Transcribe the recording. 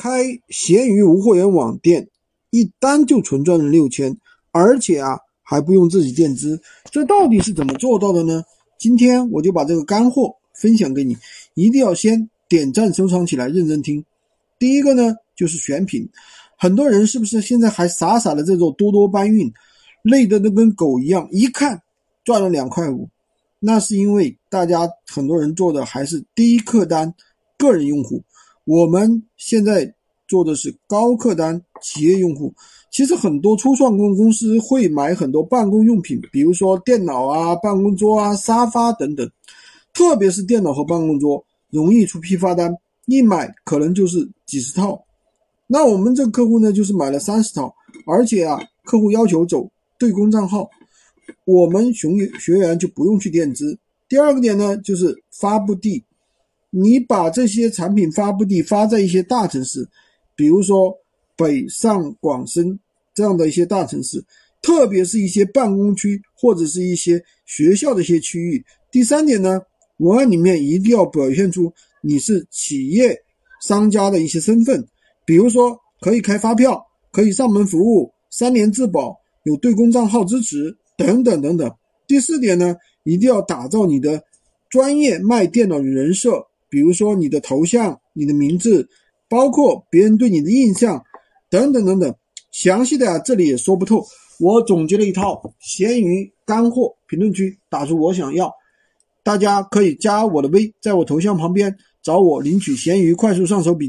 开闲鱼无货源网店，一单就纯赚了六千，而且啊还不用自己垫资，这到底是怎么做到的呢？今天我就把这个干货分享给你，一定要先点赞收藏起来，认真听。第一个呢就是选品，很多人是不是现在还傻傻的在做多多搬运，累得都跟狗一样，一看赚了两块五，那是因为大家很多人做的还是低客单，个人用户。我们现在做的是高客单企业用户。其实很多初创公公司会买很多办公用品，比如说电脑啊、办公桌啊、沙发等等。特别是电脑和办公桌容易出批发单，一买可能就是几十套。那我们这个客户呢，就是买了三十套，而且啊，客户要求走对公账号，我们熊学员就不用去垫资。第二个点呢，就是发布地。你把这些产品发布地发在一些大城市，比如说北上广深这样的一些大城市，特别是一些办公区或者是一些学校的一些区域。第三点呢，文案里面一定要表现出你是企业商家的一些身份，比如说可以开发票，可以上门服务，三年质保，有对公账号支持等等等等。第四点呢，一定要打造你的专业卖电脑的人设。比如说你的头像、你的名字，包括别人对你的印象，等等等等，详细的这里也说不透。我总结了一套闲鱼干货，评论区打出我想要，大家可以加我的微，在我头像旁边找我领取闲鱼快速上手笔。